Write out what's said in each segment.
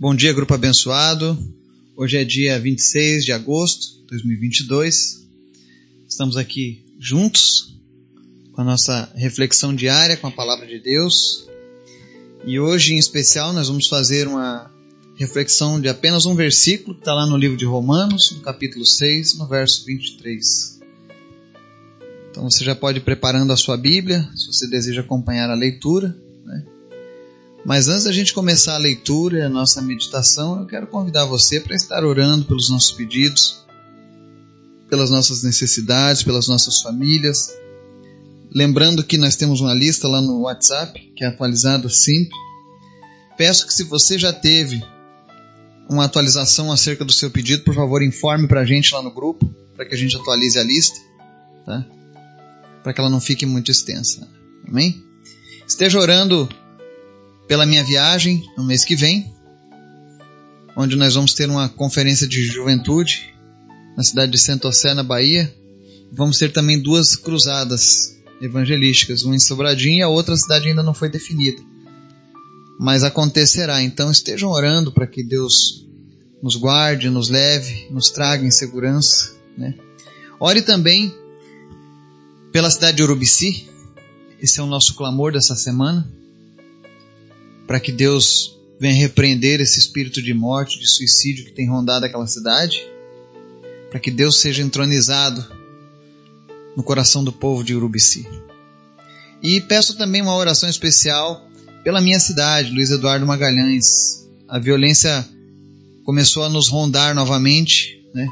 Bom dia, grupo abençoado. Hoje é dia 26 de agosto de 2022. Estamos aqui juntos com a nossa reflexão diária com a palavra de Deus. E hoje, em especial, nós vamos fazer uma reflexão de apenas um versículo que está lá no livro de Romanos, no capítulo 6, no verso 23. Então você já pode ir preparando a sua Bíblia, se você deseja acompanhar a leitura. Né? Mas antes da gente começar a leitura e a nossa meditação, eu quero convidar você para estar orando pelos nossos pedidos, pelas nossas necessidades, pelas nossas famílias. Lembrando que nós temos uma lista lá no WhatsApp, que é atualizada sempre. Peço que se você já teve uma atualização acerca do seu pedido, por favor, informe para a gente lá no grupo, para que a gente atualize a lista, tá? Para que ela não fique muito extensa. Amém? Esteja orando pela minha viagem no mês que vem, onde nós vamos ter uma conferência de juventude na cidade de Santosé, na Bahia. Vamos ter também duas cruzadas evangelísticas, uma em Sobradinho e a outra cidade ainda não foi definida. Mas acontecerá, então estejam orando para que Deus nos guarde, nos leve, nos traga em segurança. Né? Ore também pela cidade de Urubici, esse é o nosso clamor dessa semana para que Deus venha repreender esse espírito de morte, de suicídio que tem rondado aquela cidade, para que Deus seja entronizado no coração do povo de Urubici. E peço também uma oração especial pela minha cidade, Luiz Eduardo Magalhães. A violência começou a nos rondar novamente. Né?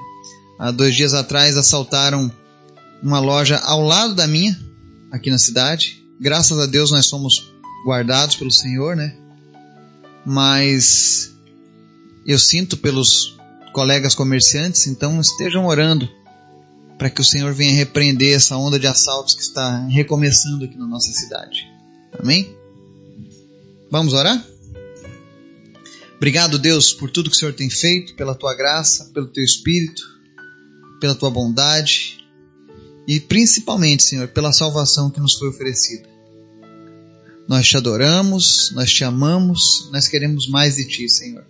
Há dois dias atrás assaltaram uma loja ao lado da minha, aqui na cidade. Graças a Deus nós somos guardados pelo Senhor, né? Mas eu sinto pelos colegas comerciantes, então estejam orando para que o Senhor venha repreender essa onda de assaltos que está recomeçando aqui na nossa cidade. Amém? Vamos orar? Obrigado, Deus, por tudo que o Senhor tem feito, pela tua graça, pelo teu espírito, pela tua bondade e principalmente, Senhor, pela salvação que nos foi oferecida. Nós te adoramos, nós te amamos, nós queremos mais de ti, Senhor.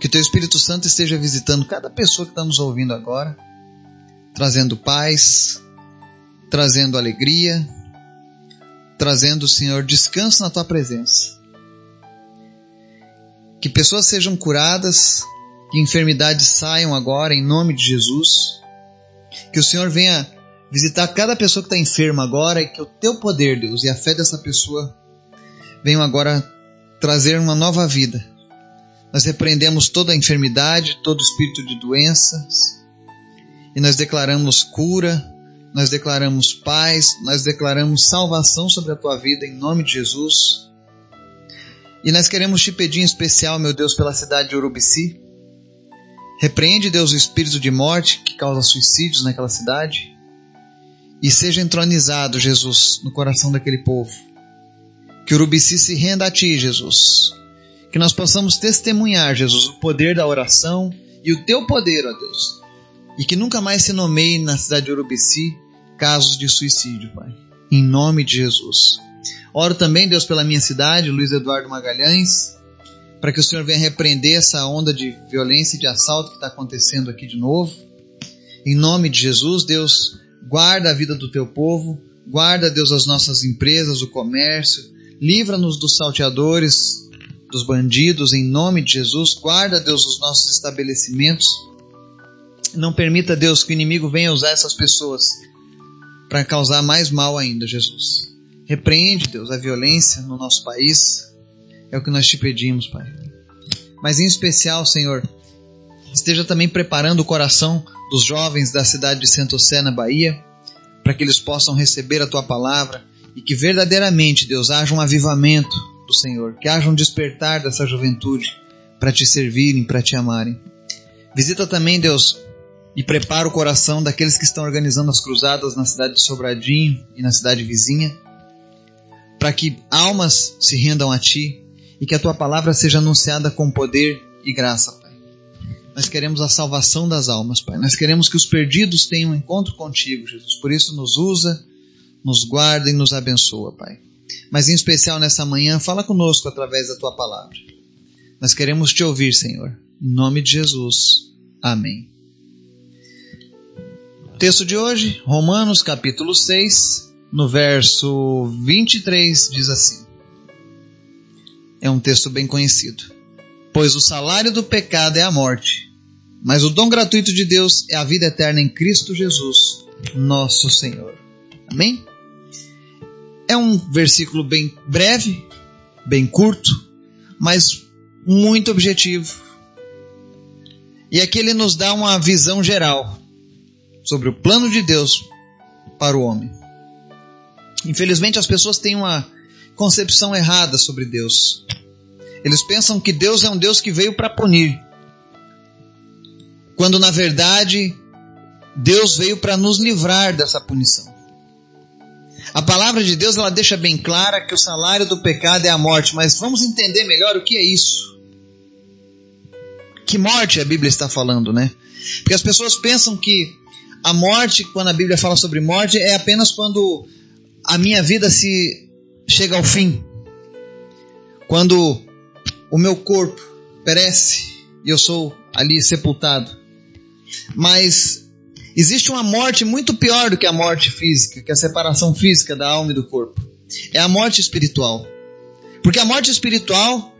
Que o teu Espírito Santo esteja visitando cada pessoa que está nos ouvindo agora, trazendo paz, trazendo alegria, trazendo, Senhor, descanso na tua presença. Que pessoas sejam curadas, que enfermidades saiam agora em nome de Jesus. Que o Senhor venha visitar cada pessoa que está enferma agora e que o teu poder, Deus, e a fé dessa pessoa venham agora trazer uma nova vida. Nós repreendemos toda a enfermidade, todo espírito de doenças e nós declaramos cura, nós declaramos paz, nós declaramos salvação sobre a tua vida em nome de Jesus. E nós queremos te pedir em especial, meu Deus, pela cidade de Urubici. Repreende, Deus, o espírito de morte que causa suicídios naquela cidade e seja entronizado, Jesus, no coração daquele povo. Que Urubici se renda a Ti, Jesus. Que nós possamos testemunhar, Jesus, o poder da oração e o Teu poder, ó Deus. E que nunca mais se nomeie na cidade de Urubici casos de suicídio, Pai. Em nome de Jesus. Oro também, Deus, pela minha cidade, Luiz Eduardo Magalhães, para que o Senhor venha repreender essa onda de violência e de assalto que está acontecendo aqui de novo. Em nome de Jesus, Deus, guarda a vida do teu povo, guarda, Deus, as nossas empresas, o comércio, livra-nos dos salteadores, dos bandidos, em nome de Jesus, guarda, Deus, os nossos estabelecimentos. Não permita, Deus, que o inimigo venha usar essas pessoas para causar mais mal ainda, Jesus. Repreende, Deus, a violência no nosso país. É o que nós te pedimos, Pai. Mas em especial, Senhor, esteja também preparando o coração dos jovens da cidade de Santosé, na Bahia, para que eles possam receber a tua palavra e que verdadeiramente, Deus, haja um avivamento do Senhor, que haja um despertar dessa juventude para te servirem, para te amarem. Visita também, Deus, e prepara o coração daqueles que estão organizando as cruzadas na cidade de Sobradinho e na cidade vizinha, para que almas se rendam a ti e que a tua palavra seja anunciada com poder e graça, nós queremos a salvação das almas, Pai. Nós queremos que os perdidos tenham um encontro contigo, Jesus. Por isso, nos usa, nos guarda e nos abençoa, Pai. Mas em especial nessa manhã, fala conosco através da tua palavra. Nós queremos te ouvir, Senhor. Em nome de Jesus. Amém. O texto de hoje, Romanos capítulo 6, no verso 23, diz assim: É um texto bem conhecido. Pois o salário do pecado é a morte, mas o dom gratuito de Deus é a vida eterna em Cristo Jesus, nosso Senhor. Amém? É um versículo bem breve, bem curto, mas muito objetivo. E aqui ele nos dá uma visão geral sobre o plano de Deus para o homem. Infelizmente, as pessoas têm uma concepção errada sobre Deus. Eles pensam que Deus é um Deus que veio para punir, quando na verdade Deus veio para nos livrar dessa punição. A palavra de Deus ela deixa bem clara que o salário do pecado é a morte, mas vamos entender melhor o que é isso. Que morte a Bíblia está falando, né? Porque as pessoas pensam que a morte, quando a Bíblia fala sobre morte, é apenas quando a minha vida se chega ao fim. Quando o meu corpo perece e eu sou ali sepultado. Mas existe uma morte muito pior do que a morte física, que é a separação física da alma e do corpo. É a morte espiritual. Porque a morte espiritual,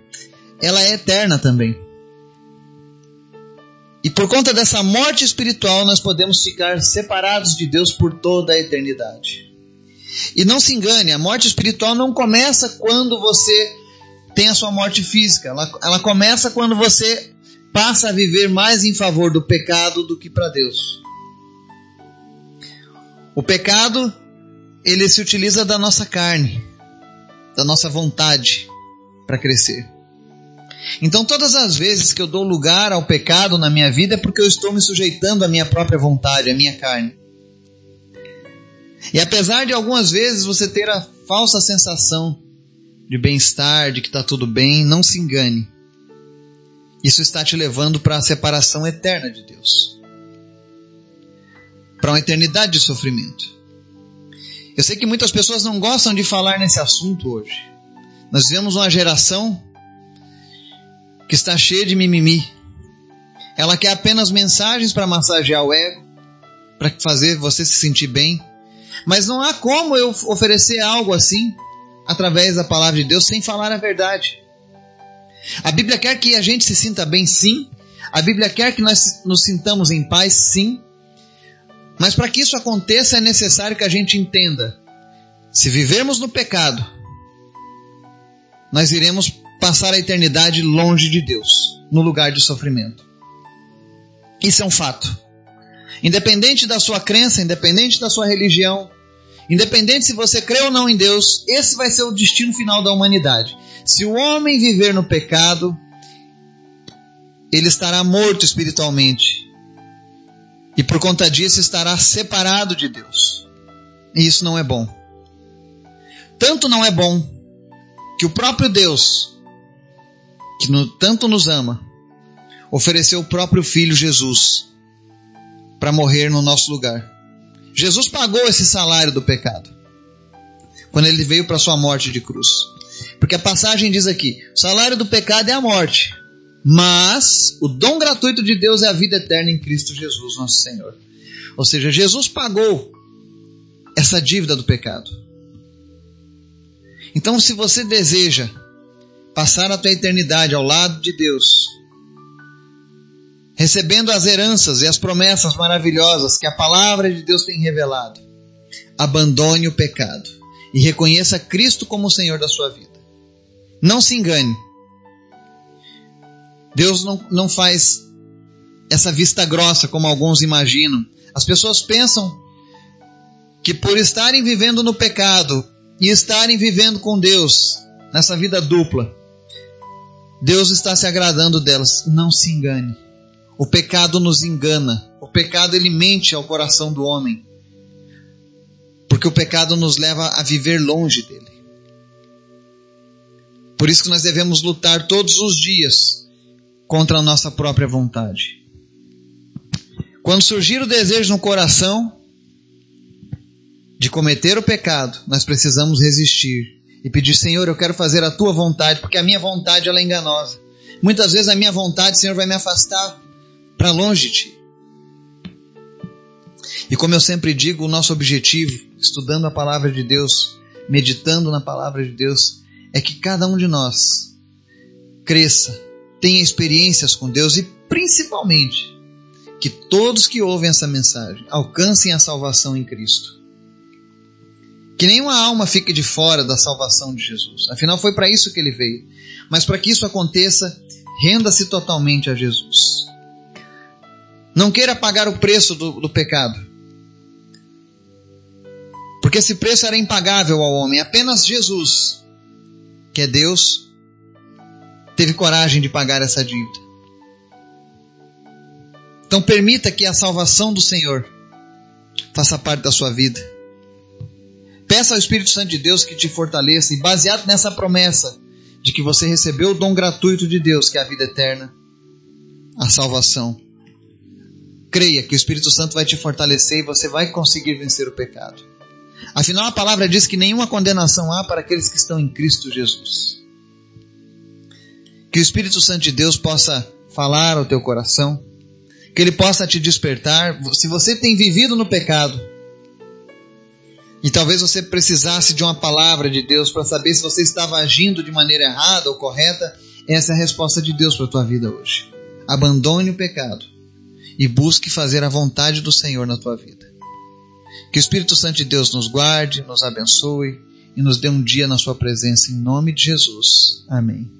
ela é eterna também. E por conta dessa morte espiritual, nós podemos ficar separados de Deus por toda a eternidade. E não se engane, a morte espiritual não começa quando você tem a sua morte física. Ela, ela começa quando você passa a viver mais em favor do pecado do que para Deus. O pecado, ele se utiliza da nossa carne, da nossa vontade para crescer. Então, todas as vezes que eu dou lugar ao pecado na minha vida é porque eu estou me sujeitando à minha própria vontade, à minha carne. E apesar de algumas vezes você ter a falsa sensação de bem-estar, de que está tudo bem, não se engane. Isso está te levando para a separação eterna de Deus para uma eternidade de sofrimento. Eu sei que muitas pessoas não gostam de falar nesse assunto hoje. Nós vivemos uma geração que está cheia de mimimi. Ela quer apenas mensagens para massagear o ego, para fazer você se sentir bem. Mas não há como eu oferecer algo assim através da palavra de Deus sem falar a verdade. A Bíblia quer que a gente se sinta bem, sim. A Bíblia quer que nós nos sintamos em paz, sim. Mas para que isso aconteça é necessário que a gente entenda: se vivermos no pecado, nós iremos passar a eternidade longe de Deus, no lugar de sofrimento. Isso é um fato. Independente da sua crença, independente da sua religião, Independente se você crê ou não em Deus, esse vai ser o destino final da humanidade. Se o homem viver no pecado, ele estará morto espiritualmente. E por conta disso estará separado de Deus. E isso não é bom. Tanto não é bom que o próprio Deus, que no, tanto nos ama, ofereceu o próprio Filho Jesus para morrer no nosso lugar. Jesus pagou esse salário do pecado quando ele veio para sua morte de cruz. Porque a passagem diz aqui: o salário do pecado é a morte, mas o dom gratuito de Deus é a vida eterna em Cristo Jesus, nosso Senhor. Ou seja, Jesus pagou essa dívida do pecado. Então, se você deseja passar a tua eternidade ao lado de Deus, recebendo as heranças e as promessas maravilhosas que a palavra de Deus tem revelado, abandone o pecado e reconheça Cristo como o Senhor da sua vida. Não se engane. Deus não, não faz essa vista grossa como alguns imaginam. As pessoas pensam que por estarem vivendo no pecado e estarem vivendo com Deus nessa vida dupla, Deus está se agradando delas. Não se engane. O pecado nos engana. O pecado ele mente ao coração do homem. Porque o pecado nos leva a viver longe dele. Por isso que nós devemos lutar todos os dias contra a nossa própria vontade. Quando surgir o desejo no coração de cometer o pecado, nós precisamos resistir e pedir, Senhor, eu quero fazer a tua vontade, porque a minha vontade ela é enganosa. Muitas vezes a minha vontade, Senhor, vai me afastar para longe de Ti. E como eu sempre digo, o nosso objetivo, estudando a palavra de Deus, meditando na palavra de Deus, é que cada um de nós cresça, tenha experiências com Deus e principalmente que todos que ouvem essa mensagem alcancem a salvação em Cristo. Que nenhuma alma fique de fora da salvação de Jesus. Afinal, foi para isso que ele veio. Mas para que isso aconteça, renda-se totalmente a Jesus. Não queira pagar o preço do, do pecado. Porque esse preço era impagável ao homem. Apenas Jesus, que é Deus, teve coragem de pagar essa dívida. Então permita que a salvação do Senhor faça parte da sua vida. Peça ao Espírito Santo de Deus que te fortaleça e baseado nessa promessa de que você recebeu o dom gratuito de Deus, que é a vida eterna, a salvação. Creia que o Espírito Santo vai te fortalecer e você vai conseguir vencer o pecado. Afinal, a palavra diz que nenhuma condenação há para aqueles que estão em Cristo Jesus. Que o Espírito Santo de Deus possa falar ao teu coração, que ele possa te despertar. Se você tem vivido no pecado, e talvez você precisasse de uma palavra de Deus para saber se você estava agindo de maneira errada ou correta, essa é a resposta de Deus para a tua vida hoje. Abandone o pecado e busque fazer a vontade do Senhor na tua vida. Que o Espírito Santo de Deus nos guarde, nos abençoe e nos dê um dia na Sua presença, em nome de Jesus. Amém.